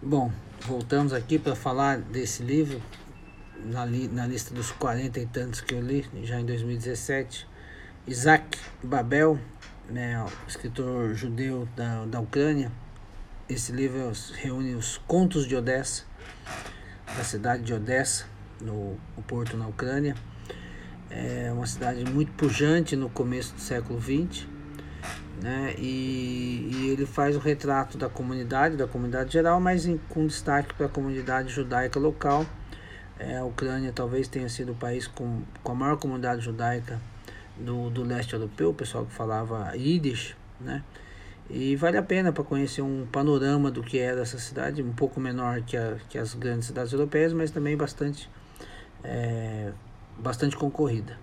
Bom, voltamos aqui para falar desse livro, na, li, na lista dos 40 e tantos que eu li, já em 2017. Isaac Babel, né, escritor judeu da, da Ucrânia. Esse livro reúne os contos de Odessa, da cidade de Odessa, no, no porto na Ucrânia. É uma cidade muito pujante no começo do século XX né? E, ele faz o retrato da comunidade, da comunidade geral, mas em, com destaque para a comunidade judaica local. É, a Ucrânia talvez tenha sido o país com, com a maior comunidade judaica do, do leste europeu, o pessoal que falava Yiddish, né? E vale a pena para conhecer um panorama do que era essa cidade, um pouco menor que, a, que as grandes cidades europeias, mas também bastante, é, bastante concorrida.